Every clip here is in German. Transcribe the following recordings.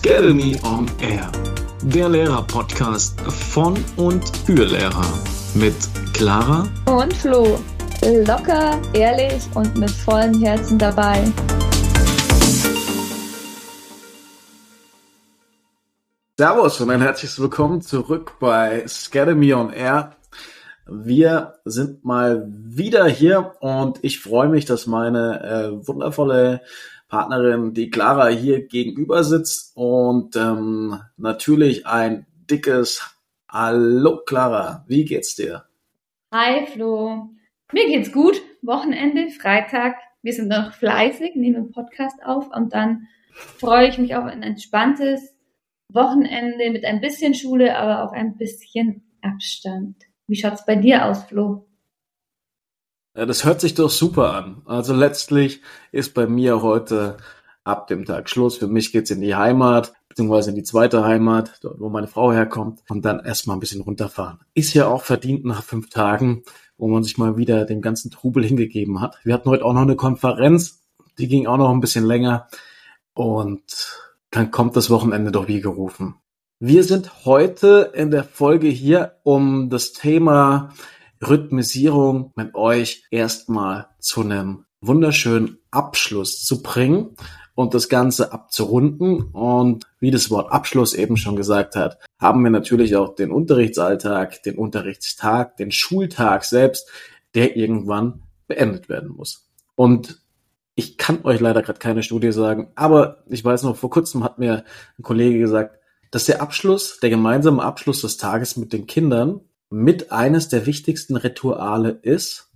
Academy on Air, der Lehrer-Podcast von und für Lehrer mit Clara und Flo. Locker, ehrlich und mit vollem Herzen dabei. Servus und ein herzliches Willkommen zurück bei Academy on Air. Wir sind mal wieder hier und ich freue mich, dass meine äh, wundervolle Partnerin, die Clara, hier gegenüber sitzt und ähm, natürlich ein dickes Hallo Clara, wie geht's dir? Hi Flo, mir geht's gut. Wochenende, Freitag, wir sind noch fleißig, nehmen Podcast auf und dann freue ich mich auf ein entspanntes Wochenende mit ein bisschen Schule, aber auch ein bisschen Abstand. Wie schaut's bei dir aus, Flo? Ja, das hört sich doch super an. Also letztlich ist bei mir heute ab dem Tag Schluss. Für mich geht's in die Heimat, beziehungsweise in die zweite Heimat, dort wo meine Frau herkommt, und dann erstmal ein bisschen runterfahren. Ist ja auch verdient nach fünf Tagen, wo man sich mal wieder dem ganzen Trubel hingegeben hat. Wir hatten heute auch noch eine Konferenz, die ging auch noch ein bisschen länger. Und dann kommt das Wochenende doch wie gerufen. Wir sind heute in der Folge hier, um das Thema Rhythmisierung mit euch erstmal zu einem wunderschönen Abschluss zu bringen und das Ganze abzurunden. Und wie das Wort Abschluss eben schon gesagt hat, haben wir natürlich auch den Unterrichtsalltag, den Unterrichtstag, den Schultag selbst, der irgendwann beendet werden muss. Und ich kann euch leider gerade keine Studie sagen, aber ich weiß noch, vor kurzem hat mir ein Kollege gesagt, dass der Abschluss, der gemeinsame Abschluss des Tages mit den Kindern mit eines der wichtigsten Rituale ist,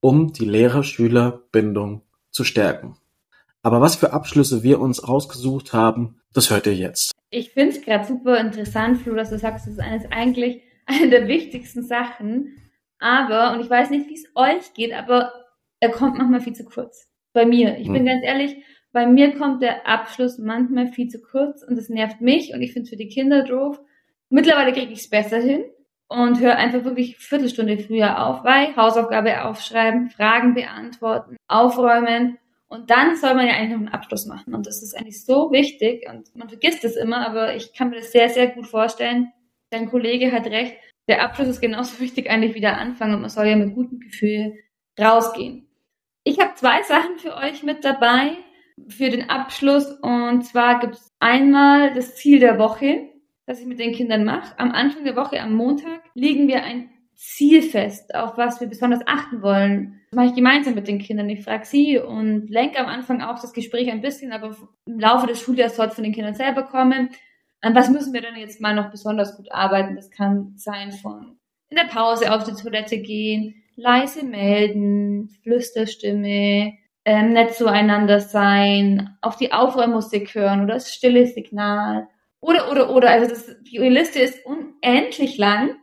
um die Lehrer-Schüler-Bindung zu stärken. Aber was für Abschlüsse wir uns rausgesucht haben, das hört ihr jetzt. Ich finde es gerade super interessant, Flo, dass du sagst, das ist eines eigentlich eine der wichtigsten Sachen. Aber, und ich weiß nicht, wie es euch geht, aber er kommt manchmal viel zu kurz. Bei mir. Ich bin hm. ganz ehrlich, bei mir kommt der Abschluss manchmal viel zu kurz und das nervt mich und ich finde es für die Kinder doof. Mittlerweile kriege ich es besser hin und höre einfach wirklich Viertelstunde früher auf, weil Hausaufgabe aufschreiben, Fragen beantworten, aufräumen. Und dann soll man ja eigentlich noch einen Abschluss machen. Und das ist eigentlich so wichtig. Und man vergisst es immer, aber ich kann mir das sehr, sehr gut vorstellen. Dein Kollege hat recht, der Abschluss ist genauso wichtig eigentlich wie der Anfang. Und man soll ja mit gutem Gefühl rausgehen. Ich habe zwei Sachen für euch mit dabei für den Abschluss. Und zwar gibt es einmal das Ziel der Woche, das ich mit den Kindern mache. Am Anfang der Woche, am Montag, legen wir ein Ziel fest, auf was wir besonders achten wollen. Das mache ich gemeinsam mit den Kindern. Ich frage sie und lenke am Anfang auch das Gespräch ein bisschen, aber im Laufe des Schuljahres soll es von den Kindern selber kommen. An was müssen wir denn jetzt mal noch besonders gut arbeiten? Das kann sein von in der Pause auf die Toilette gehen, leise melden, Flüsterstimme, ähm, nett zueinander sein, auf die Aufräummusik hören oder das stille Signal oder, oder, oder. Also das, die Liste ist unendlich lang.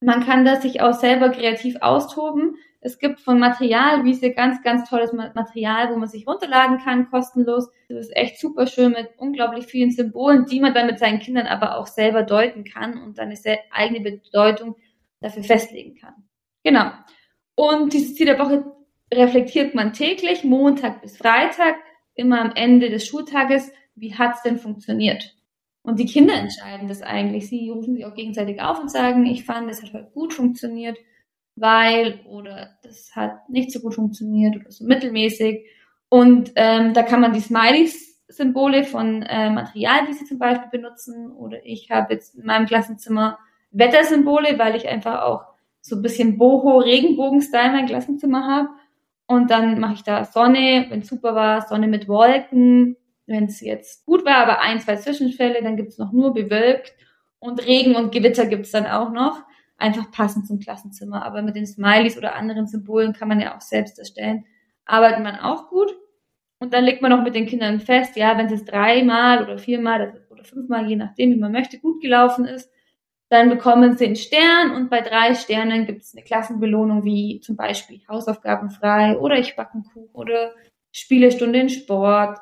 Man kann das sich auch selber kreativ austoben. Es gibt von Materialwiese ganz, ganz tolles Material, wo man sich runterladen kann, kostenlos. Das ist echt super schön mit unglaublich vielen Symbolen, die man dann mit seinen Kindern aber auch selber deuten kann und dann eine eigene Bedeutung dafür festlegen kann. Genau. Und dieses Ziel der Woche reflektiert man täglich, Montag bis Freitag, immer am Ende des Schultages, wie hat's denn funktioniert? Und die Kinder entscheiden das eigentlich. Sie rufen sich auch gegenseitig auf und sagen, ich fand, es hat heute gut funktioniert, weil oder das hat nicht so gut funktioniert oder so mittelmäßig. Und ähm, da kann man die Smileys-Symbole von äh, Material, die sie zum Beispiel benutzen. Oder ich habe jetzt in meinem Klassenzimmer Wettersymbole, weil ich einfach auch so ein bisschen Boho-Regenbogen-Style mein Klassenzimmer habe. Und dann mache ich da Sonne, wenn super war, Sonne mit Wolken. Wenn es jetzt gut war, aber ein, zwei Zwischenfälle, dann gibt's noch nur bewölkt. Und Regen und Gewitter gibt's dann auch noch. Einfach passend zum Klassenzimmer. Aber mit den Smileys oder anderen Symbolen kann man ja auch selbst erstellen. Arbeitet man auch gut. Und dann legt man noch mit den Kindern fest, ja, wenn es jetzt dreimal oder viermal oder fünfmal, je nachdem, wie man möchte, gut gelaufen ist, dann bekommen sie einen Stern und bei drei Sternen gibt es eine Klassenbelohnung wie zum Beispiel Hausaufgaben frei oder ich backe einen Kuchen oder Spielestunde in Sport,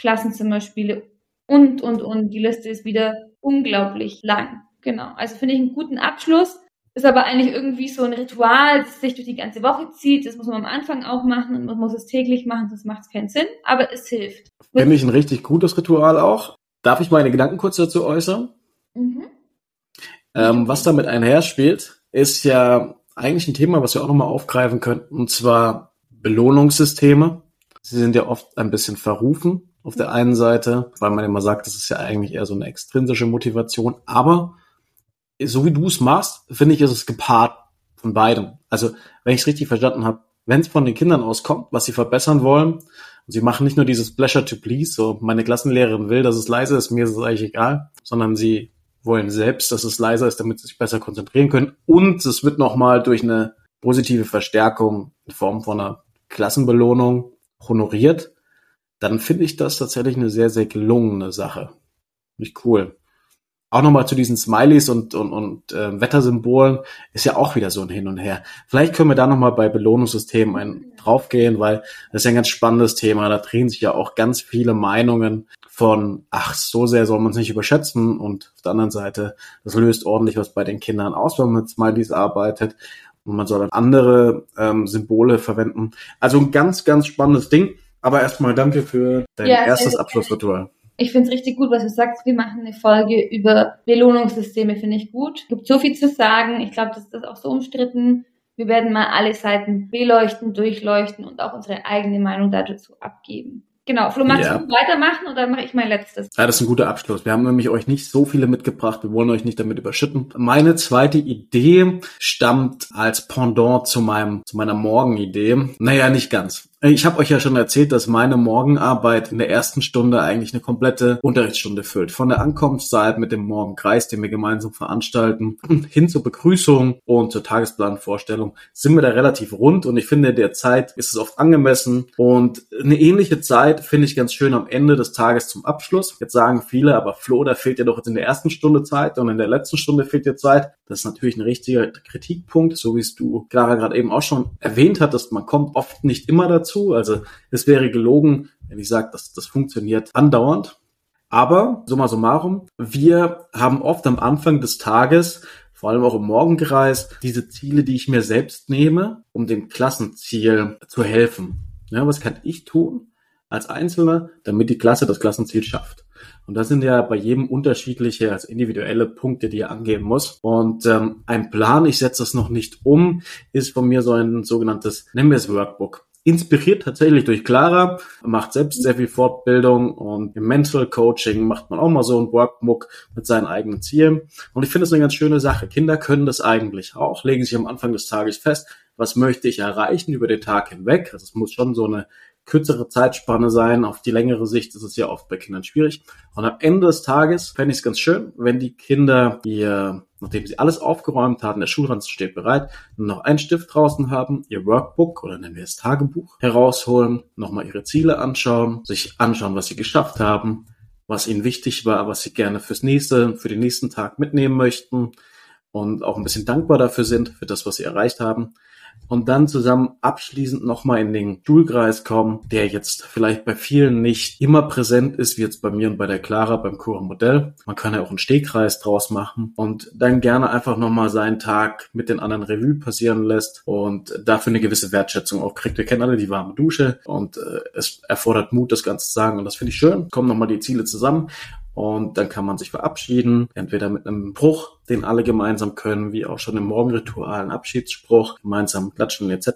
Klassenzimmerspiele und, und, und. Die Liste ist wieder unglaublich lang. Genau. Also finde ich einen guten Abschluss. Ist aber eigentlich irgendwie so ein Ritual, das sich durch die ganze Woche zieht. Das muss man am Anfang auch machen und man muss es täglich machen, sonst macht es keinen Sinn. Aber es hilft. Finde ich ein richtig gutes Ritual auch. Darf ich meine Gedanken kurz dazu äußern? Mhm. Ähm, was damit einherspielt, ist ja eigentlich ein Thema, was wir auch nochmal aufgreifen könnten, und zwar Belohnungssysteme. Sie sind ja oft ein bisschen verrufen auf der einen Seite, weil man immer sagt, das ist ja eigentlich eher so eine extrinsische Motivation. Aber so wie du es machst, finde ich, ist es gepaart von beidem. Also, wenn ich es richtig verstanden habe, wenn es von den Kindern auskommt, was sie verbessern wollen, und sie machen nicht nur dieses Pleasure to Please, so meine Klassenlehrerin will, dass es leise ist, mir ist es eigentlich egal, sondern sie wollen selbst, dass es leiser ist, damit sie sich besser konzentrieren können. Und es wird nochmal durch eine positive Verstärkung in Form von einer Klassenbelohnung honoriert, dann finde ich das tatsächlich eine sehr, sehr gelungene Sache. Nicht cool. Auch nochmal zu diesen Smileys und, und, und äh, Wettersymbolen ist ja auch wieder so ein Hin und Her. Vielleicht können wir da nochmal bei Belohnungssystemen ein, draufgehen, weil das ist ja ein ganz spannendes Thema. Da drehen sich ja auch ganz viele Meinungen von, ach, so sehr soll man es nicht überschätzen. Und auf der anderen Seite, das löst ordentlich was bei den Kindern aus, wenn man mit Smileys arbeitet. Und man soll dann andere ähm, Symbole verwenden. Also ein ganz, ganz spannendes Ding. Aber erstmal danke für dein ja, erstes Abschlussritual. Ich finde es richtig gut, was du sagst. Wir machen eine Folge über Belohnungssysteme, finde ich gut. Es gibt so viel zu sagen. Ich glaube, das ist auch so umstritten. Wir werden mal alle Seiten beleuchten, durchleuchten und auch unsere eigene Meinung dazu abgeben. Genau, Flo, magst ja. du weitermachen oder mache ich mein letztes? Ja, das ist ein guter Abschluss. Wir haben nämlich euch nicht so viele mitgebracht. Wir wollen euch nicht damit überschütten. Meine zweite Idee stammt als Pendant zu meinem, zu meiner Morgenidee. Naja, nicht ganz. Ich habe euch ja schon erzählt, dass meine Morgenarbeit in der ersten Stunde eigentlich eine komplette Unterrichtsstunde füllt. Von der Ankunftszeit mit dem Morgenkreis, den wir gemeinsam veranstalten, hin zur Begrüßung und zur Tagesplanvorstellung sind wir da relativ rund und ich finde, der Zeit ist es oft angemessen und eine ähnliche Zeit finde ich ganz schön am Ende des Tages zum Abschluss. Jetzt sagen viele, aber Flo, da fehlt ja doch jetzt in der ersten Stunde Zeit und in der letzten Stunde fehlt dir Zeit. Das ist natürlich ein richtiger Kritikpunkt, so wie es du, Clara, gerade eben auch schon erwähnt hattest. Man kommt oft nicht immer dazu dazu. Also es wäre gelogen, wenn ich sage, dass das funktioniert andauernd. Aber summa summarum, wir haben oft am Anfang des Tages, vor allem auch im Morgenkreis, diese Ziele, die ich mir selbst nehme, um dem Klassenziel zu helfen. Ja, was kann ich tun als Einzelner, damit die Klasse das Klassenziel schafft? Und das sind ja bei jedem unterschiedliche, als individuelle Punkte, die er angeben muss. Und ähm, ein Plan, ich setze das noch nicht um, ist von mir so ein sogenanntes, nennen wir es Workbook inspiriert tatsächlich durch Clara, macht selbst sehr viel Fortbildung und im Mental Coaching macht man auch mal so ein Workbook mit seinen eigenen Zielen. Und ich finde es eine ganz schöne Sache. Kinder können das eigentlich auch, legen sich am Anfang des Tages fest, was möchte ich erreichen über den Tag hinweg. Also es muss schon so eine kürzere Zeitspanne sein. Auf die längere Sicht ist es ja oft bei Kindern schwierig. Und am Ende des Tages fände ich es ganz schön, wenn die Kinder ihr, nachdem sie alles aufgeräumt haben, der Schulranzen steht bereit, noch einen Stift draußen haben, ihr Workbook oder nennen wir es Tagebuch herausholen, nochmal ihre Ziele anschauen, sich anschauen, was sie geschafft haben, was ihnen wichtig war, was sie gerne fürs nächste, für den nächsten Tag mitnehmen möchten und auch ein bisschen dankbar dafür sind, für das, was sie erreicht haben und dann zusammen abschließend nochmal in den Schulkreis kommen, der jetzt vielleicht bei vielen nicht immer präsent ist, wie jetzt bei mir und bei der Clara beim Cura Modell. Man kann ja auch einen Stehkreis draus machen und dann gerne einfach nochmal seinen Tag mit den anderen Revue passieren lässt und dafür eine gewisse Wertschätzung auch kriegt. Wir kennen alle die warme Dusche und äh, es erfordert Mut, das Ganze zu sagen und das finde ich schön. Kommen nochmal die Ziele zusammen und dann kann man sich verabschieden, entweder mit einem Bruch, den alle gemeinsam können, wie auch schon im Morgenritual ein Abschiedsspruch, gemeinsam klatschen etc.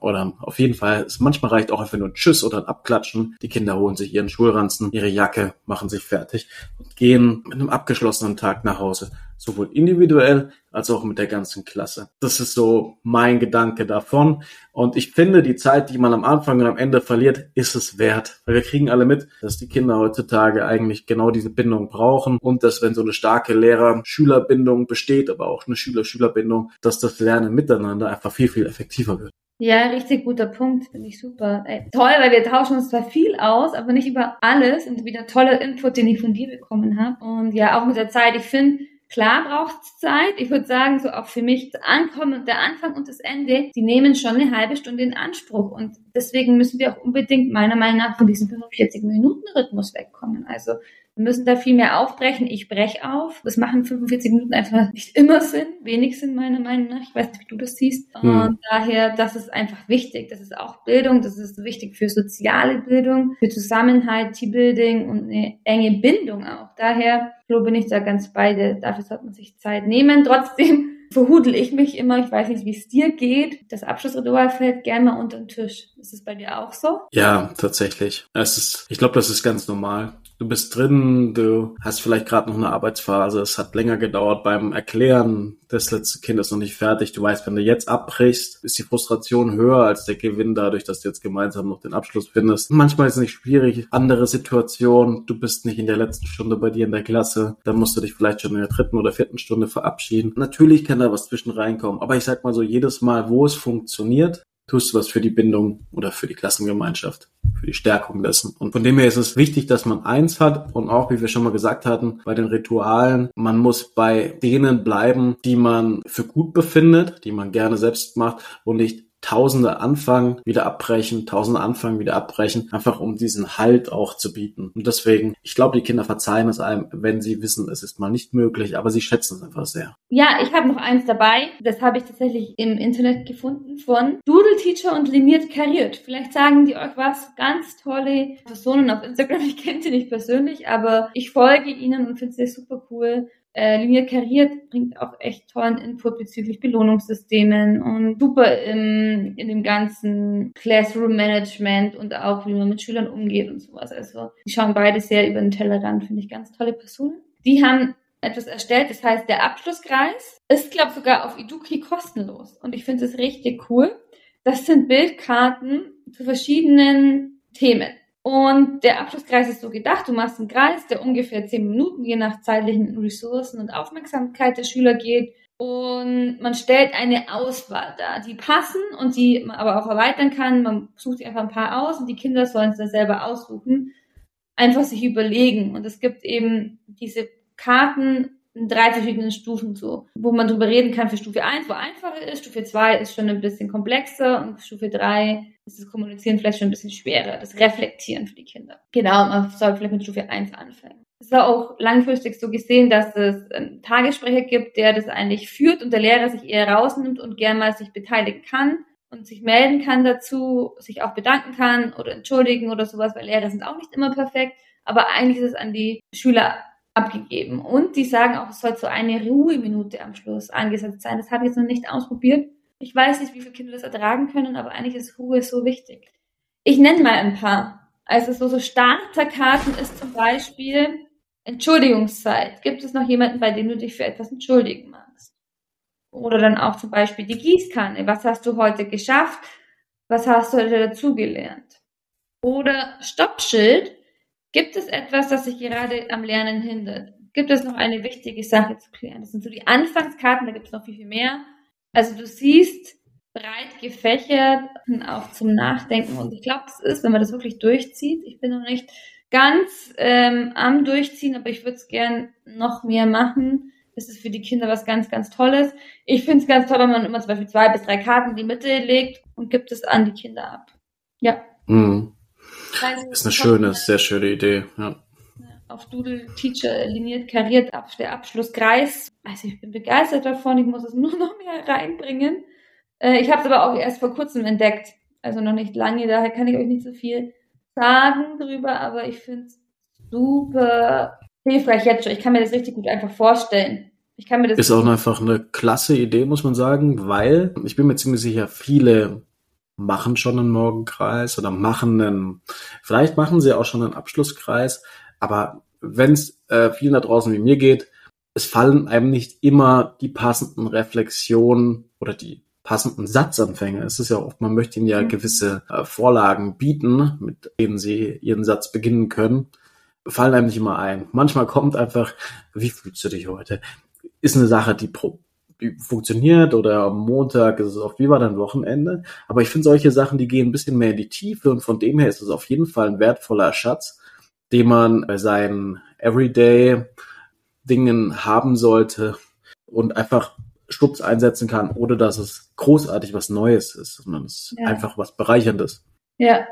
Oder auf jeden Fall, es manchmal reicht auch einfach nur ein Tschüss oder ein Abklatschen. Die Kinder holen sich ihren Schulranzen, ihre Jacke, machen sich fertig und gehen mit einem abgeschlossenen Tag nach Hause sowohl individuell als auch mit der ganzen Klasse. Das ist so mein Gedanke davon. Und ich finde, die Zeit, die man am Anfang und am Ende verliert, ist es wert. Weil wir kriegen alle mit, dass die Kinder heutzutage eigentlich genau diese Bindung brauchen und dass wenn so eine starke Lehrer-Schüler-Bindung besteht, aber auch eine Schüler-Schüler-Bindung, dass das Lernen miteinander einfach viel, viel effektiver wird. Ja, richtig guter Punkt, finde ich super. Ey, toll, weil wir tauschen uns zwar viel aus, aber nicht über alles und wieder toller Input, den ich von dir bekommen habe. Und ja, auch mit der Zeit, ich finde, Klar braucht es Zeit. Ich würde sagen, so auch für mich das Ankommen, der Anfang und das Ende, die nehmen schon eine halbe Stunde in Anspruch. Und deswegen müssen wir auch unbedingt meiner Meinung nach von diesem 45-Minuten-Rhythmus wegkommen. Also Wir müssen da viel mehr aufbrechen. Ich breche auf. Das machen 45 Minuten einfach nicht immer Sinn, wenig Sinn meiner Meinung nach. Ich weiß nicht, wie du das siehst. Hm. Und daher, das ist einfach wichtig. Das ist auch Bildung. Das ist wichtig für soziale Bildung, für Zusammenhalt, Teambuilding und eine enge Bindung auch. Daher, so bin ich da ganz beide. Dafür sollte man sich Zeit nehmen. Trotzdem verhudel ich mich immer. Ich weiß nicht, wie es dir geht. Das Abschlussritual fällt gerne mal unter den Tisch. Ist es bei dir auch so? Ja, tatsächlich. Es ist, ich glaube, das ist ganz normal. Du bist drin, du hast vielleicht gerade noch eine Arbeitsphase, es hat länger gedauert beim Erklären, das letzte Kind ist noch nicht fertig. Du weißt, wenn du jetzt abbrichst, ist die Frustration höher als der Gewinn dadurch, dass du jetzt gemeinsam noch den Abschluss findest. Manchmal ist es nicht schwierig, andere Situation, du bist nicht in der letzten Stunde bei dir in der Klasse, dann musst du dich vielleicht schon in der dritten oder vierten Stunde verabschieden. Natürlich kann da was zwischen reinkommen, aber ich sag mal so, jedes Mal, wo es funktioniert, tust du was für die Bindung oder für die Klassengemeinschaft, für die Stärkung dessen. Und von dem her ist es wichtig, dass man eins hat und auch, wie wir schon mal gesagt hatten, bei den Ritualen, man muss bei denen bleiben, die man für gut befindet, die man gerne selbst macht und nicht Tausende anfangen, wieder abbrechen, Tausende anfangen, wieder abbrechen, einfach um diesen Halt auch zu bieten. Und deswegen, ich glaube, die Kinder verzeihen es einem, wenn sie wissen, es ist mal nicht möglich, aber sie schätzen es einfach sehr. Ja, ich habe noch eins dabei, das habe ich tatsächlich im Internet gefunden von Doodle Teacher und Liniert Kariert. Vielleicht sagen die euch was, ganz tolle Personen auf Instagram, ich kenne sie nicht persönlich, aber ich folge ihnen und finde sie super cool. Äh, Linie Kariert bringt auch echt tollen Input bezüglich Belohnungssystemen und super in, in dem ganzen Classroom-Management und auch, wie man mit Schülern umgeht und sowas. Also, die schauen beide sehr über den Tellerrand, finde ich ganz tolle Personen. Die haben etwas erstellt, das heißt, der Abschlusskreis ist, glaube sogar auf Eduki kostenlos. Und ich finde es richtig cool. Das sind Bildkarten zu verschiedenen Themen. Und der Abschlusskreis ist so gedacht, du machst einen Kreis, der ungefähr zehn Minuten je nach zeitlichen Ressourcen und Aufmerksamkeit der Schüler geht. Und man stellt eine Auswahl dar, die passen und die man aber auch erweitern kann. Man sucht sich einfach ein paar aus und die Kinder sollen es dann selber aussuchen. Einfach sich überlegen. Und es gibt eben diese Karten in drei verschiedenen Stufen so, wo man drüber reden kann für Stufe 1, wo einfacher ist, Stufe 2 ist schon ein bisschen komplexer und Stufe 3 ist das Kommunizieren vielleicht schon ein bisschen schwerer, das Reflektieren für die Kinder. Genau, man soll vielleicht mit Stufe 1 anfangen. Es war auch langfristig so gesehen, dass es einen Tagessprecher gibt, der das eigentlich führt und der Lehrer sich eher rausnimmt und gern mal sich beteiligen kann und sich melden kann dazu, sich auch bedanken kann oder entschuldigen oder sowas, weil Lehrer sind auch nicht immer perfekt, aber eigentlich ist es an die Schüler abgegeben. Und die sagen auch, es soll so eine Ruheminute am Schluss angesetzt sein. Das habe ich jetzt noch nicht ausprobiert. Ich weiß nicht, wie viele Kinder das ertragen können, aber eigentlich ist Ruhe so wichtig. Ich nenne mal ein paar. Also so, so Starterkarten ist zum Beispiel Entschuldigungszeit. Gibt es noch jemanden, bei dem du dich für etwas entschuldigen magst? Oder dann auch zum Beispiel die Gießkanne. Was hast du heute geschafft? Was hast du heute dazugelernt? Oder Stoppschild. Gibt es etwas, das sich gerade am Lernen hindert? Gibt es noch eine wichtige Sache zu klären? Das sind so die Anfangskarten, da gibt es noch viel, viel mehr. Also du siehst breit gefächert, auch zum Nachdenken. Und ich glaube, es ist, wenn man das wirklich durchzieht, ich bin noch nicht ganz ähm, am Durchziehen, aber ich würde es gern noch mehr machen. Das ist für die Kinder was ganz, ganz Tolles. Ich finde es ganz toll, wenn man immer zum Beispiel zwei bis drei Karten in die Mitte legt und gibt es an die Kinder ab. Ja. Mhm. Also, ist eine schöne, sehr schöne Idee, ja auf Doodle Teacher liniert, kariert ab, der Abschlusskreis. Also ich bin begeistert davon, ich muss es nur noch mehr reinbringen. Äh, ich habe es aber auch erst vor kurzem entdeckt, also noch nicht lange, daher kann ich euch nicht so viel sagen drüber, aber ich finde es super hilfreich jetzt schon. Ich kann mir das richtig gut einfach vorstellen. Ich kann mir das ist auch einfach eine klasse Idee, muss man sagen, weil ich bin mir ziemlich sicher, viele machen schon einen Morgenkreis oder machen einen, vielleicht machen sie auch schon einen Abschlusskreis, aber wenn es äh, vielen da draußen wie mir geht, es fallen einem nicht immer die passenden Reflexionen oder die passenden Satzanfänge. Es ist ja oft, man möchte ihnen ja mhm. gewisse äh, Vorlagen bieten, mit denen sie ihren Satz beginnen können. Fallen einem nicht immer ein. Manchmal kommt einfach, wie fühlst du dich heute? Ist eine Sache, die, pro, funktioniert oder am Montag ist es oft, wie war dein Wochenende? Aber ich finde solche Sachen, die gehen ein bisschen mehr in die Tiefe und von dem her ist es auf jeden Fall ein wertvoller Schatz, den man bei seinen Everyday Dingen haben sollte und einfach Stups einsetzen kann, ohne dass es großartig was Neues ist, sondern es ist ja. einfach was Bereicherndes. Ja.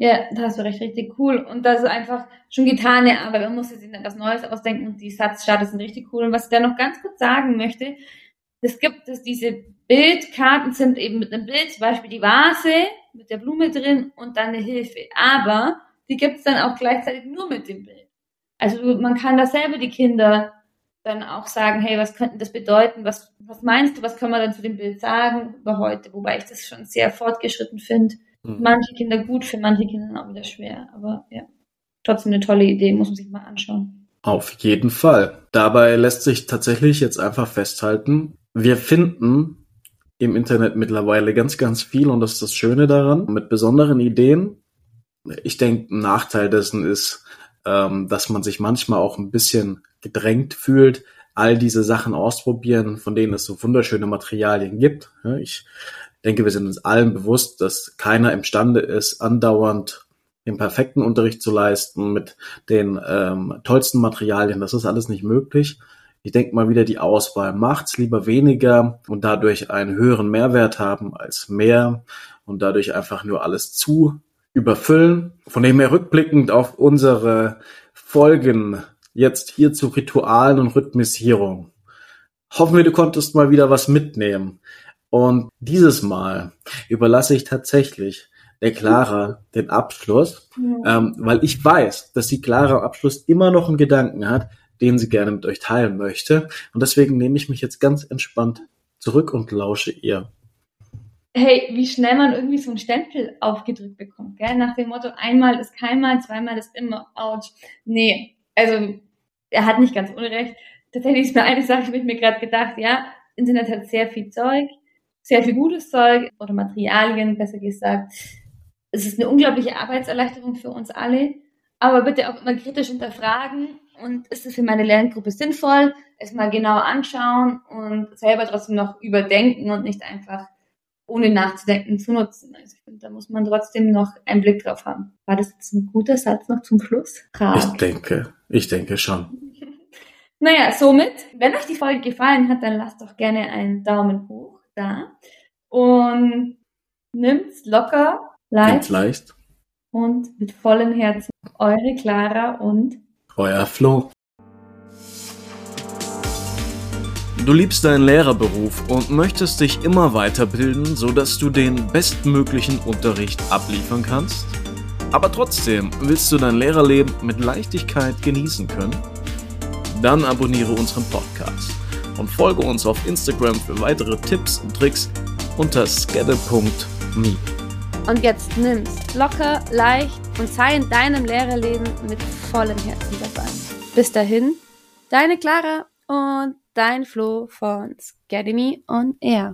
Ja, da hast du recht, richtig cool. Und das ist einfach schon getane Arbeit. Man muss sich etwas Neues ausdenken und die Satzstarter sind richtig cool. Und was ich da noch ganz kurz sagen möchte, es gibt es diese Bildkarten sind eben mit einem Bild, zum Beispiel die Vase mit der Blume drin und dann eine Hilfe. Aber die gibt es dann auch gleichzeitig nur mit dem Bild. Also man kann da selber die Kinder dann auch sagen, hey, was könnte das bedeuten? Was, was meinst du, was können wir dann zu dem Bild sagen über heute? Wobei ich das schon sehr fortgeschritten finde. Mhm. Manche Kinder gut, für manche Kinder auch wieder schwer. Aber ja, trotzdem eine tolle Idee, muss man sich mal anschauen. Auf jeden Fall. Dabei lässt sich tatsächlich jetzt einfach festhalten, wir finden im Internet mittlerweile ganz, ganz viel und das ist das Schöne daran, mit besonderen Ideen. Ich denke, ein Nachteil dessen ist, ähm, dass man sich manchmal auch ein bisschen gedrängt fühlt, all diese Sachen ausprobieren, von denen es so wunderschöne Materialien gibt. Ich denke, wir sind uns allen bewusst, dass keiner imstande ist, andauernd den perfekten Unterricht zu leisten mit den ähm, tollsten Materialien. Das ist alles nicht möglich. Ich denke mal wieder, die Auswahl macht's lieber weniger und dadurch einen höheren Mehrwert haben als mehr und dadurch einfach nur alles zu überfüllen. Von dem her rückblickend auf unsere Folgen jetzt hier zu Ritualen und Rhythmisierung. Hoffen wir, du konntest mal wieder was mitnehmen. Und dieses Mal überlasse ich tatsächlich der Clara den Abschluss, ja. ähm, weil ich weiß, dass die Clara am Abschluss immer noch einen Gedanken hat, den sie gerne mit euch teilen möchte. Und deswegen nehme ich mich jetzt ganz entspannt zurück und lausche ihr. Hey, wie schnell man irgendwie so einen Stempel aufgedrückt bekommt, gell? Nach dem Motto, einmal ist keinmal, zweimal ist immer, ouch. Nee, also, er hat nicht ganz unrecht. Tatsächlich ist mir eine Sache, mit mir gerade gedacht, ja, Internet hat sehr viel Zeug, sehr viel gutes Zeug oder Materialien, besser gesagt. Es ist eine unglaubliche Arbeitserleichterung für uns alle, aber bitte auch immer kritisch hinterfragen und ist es für meine Lerngruppe sinnvoll, es mal genau anschauen und selber trotzdem noch überdenken und nicht einfach ohne nachzudenken zu nutzen. Also ich finde, da muss man trotzdem noch einen Blick drauf haben. War das jetzt ein guter Satz noch zum Schluss? Frage. Ich denke, ich denke schon. naja, somit, wenn euch die Folge gefallen hat, dann lasst doch gerne einen Daumen hoch da und nimmt's locker, leicht, leicht und mit vollem Herzen. Eure Clara und euer Flo. Du liebst deinen Lehrerberuf und möchtest dich immer weiterbilden, sodass du den bestmöglichen Unterricht abliefern kannst? Aber trotzdem willst du dein Lehrerleben mit Leichtigkeit genießen können? Dann abonniere unseren Podcast und folge uns auf Instagram für weitere Tipps und Tricks unter skedde.me. Und jetzt nimm's locker, leicht und sei in deinem Lehrerleben mit vollem Herzen dabei. Bis dahin, deine Clara und dein Flo von Scademy on Air.